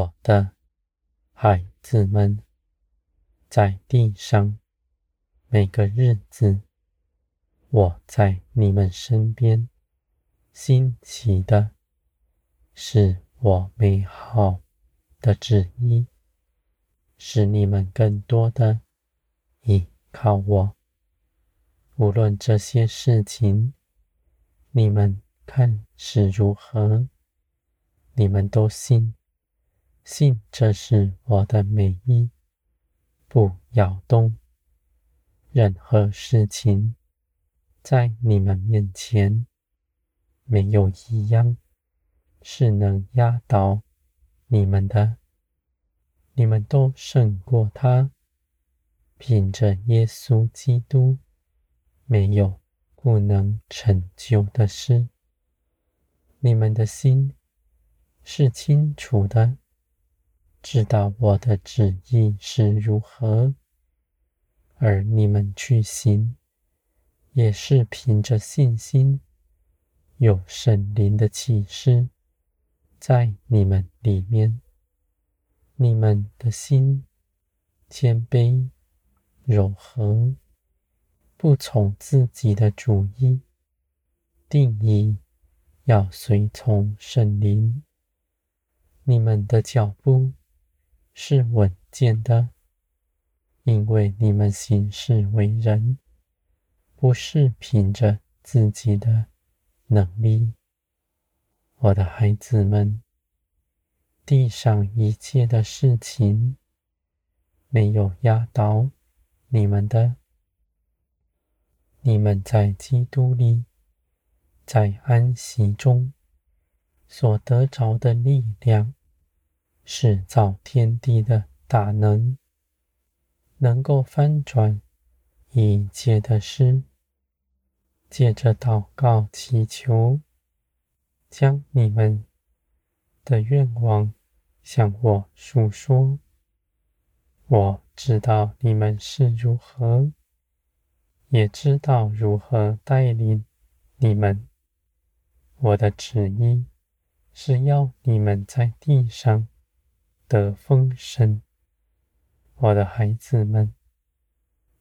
我的孩子们，在地上每个日子，我在你们身边新奇的，是我美好的旨意，使你们更多的依靠我。无论这些事情，你们看是如何，你们都信，信这是我的美意，不要动。任何事情，在你们面前，没有一样是能压倒你们的。你们都胜过他，凭着耶稣基督。没有不能成就的事。你们的心是清楚的，知道我的旨意是如何，而你们去行，也是凭着信心，有圣灵的启示在你们里面。你们的心谦卑柔和。不从自己的主意定意，要随从圣灵。你们的脚步是稳健的，因为你们行事为人，不是凭着自己的能力。我的孩子们，地上一切的事情，没有压倒你们的。你们在基督里，在安息中所得着的力量，是造天地的大能，能够翻转一切的事。借着祷告祈求，将你们的愿望向我诉说。我知道你们是如何。也知道如何带领你们。我的旨意是要你们在地上的风声。我的孩子们，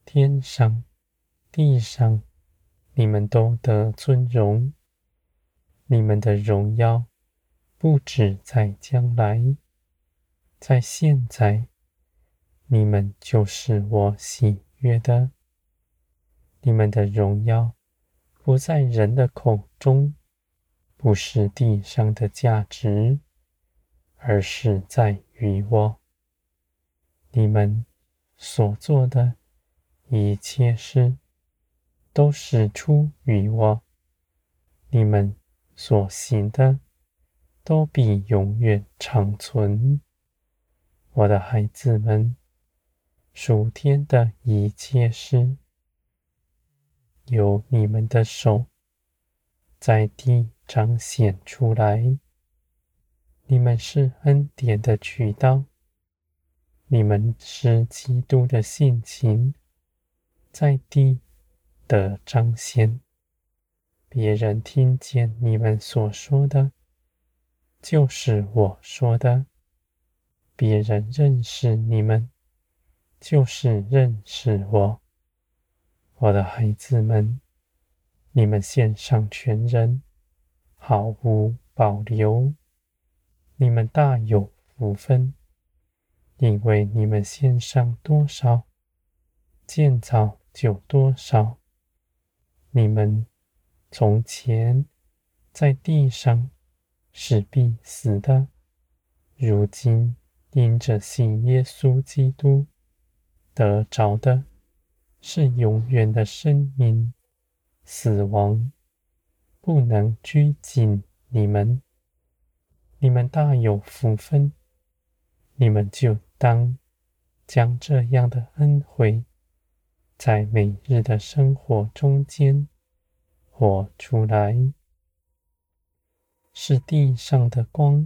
天上、地上，你们都得尊荣。你们的荣耀不止在将来，在现在，你们就是我喜悦的。你们的荣耀不在人的口中，不是地上的价值，而是在于我。你们所做的一切事，都是出于我。你们所行的，都必永远长存。我的孩子们，属天的一切事。由你们的手在地彰显出来，你们是恩典的渠道，你们是基督的性情，在地的彰显。别人听见你们所说的，就是我说的；别人认识你们，就是认识我。我的孩子们，你们献上全人，毫无保留。你们大有福分，因为你们献上多少，建造就多少。你们从前在地上是必死的，如今因着信耶稣基督得着的。是永远的生命，死亡不能拘禁你们。你们大有福分，你们就当将这样的恩惠，在每日的生活中间活出来。是地上的光，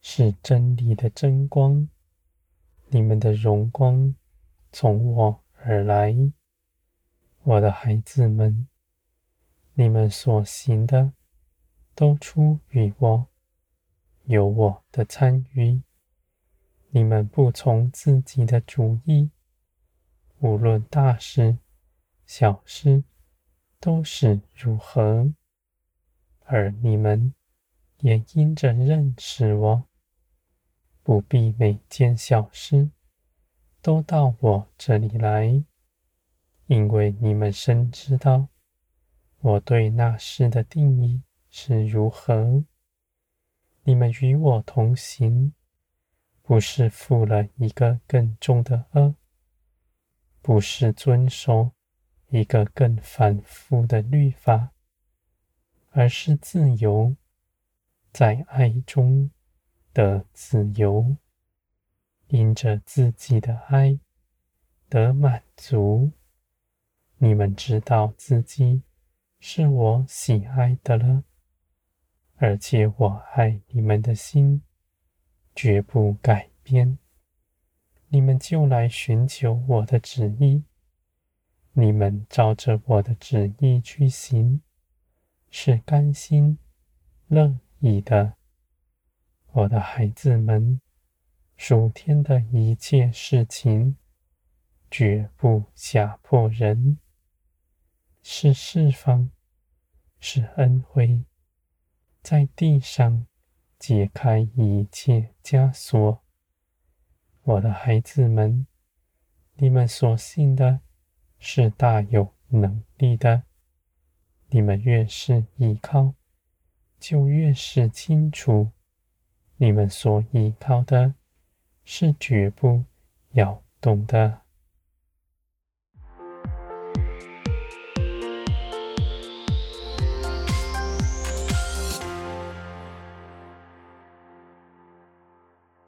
是真理的真光。你们的荣光从我而来，我的孩子们，你们所行的都出于我，有我的参与。你们不从自己的主意，无论大事、小事，都是如何。而你们也因着认识我，不必每件小事都到我这里来，因为你们深知道我对那事的定义是如何。你们与我同行。不是负了一个更重的轭，不是遵守一个更繁复的律法，而是自由，在爱中的自由，因着自己的爱得满足。你们知道自己是我喜爱的了，而且我爱你们的心。绝不改变，你们就来寻求我的旨意。你们照着我的旨意去行，是甘心乐意的。我的孩子们，属天的一切事情，绝不吓迫人，是释放，是恩惠，在地上。解开一切枷锁，我的孩子们，你们所信的是大有能力的。你们越是依靠，就越是清楚，你们所依靠的是绝不摇动的。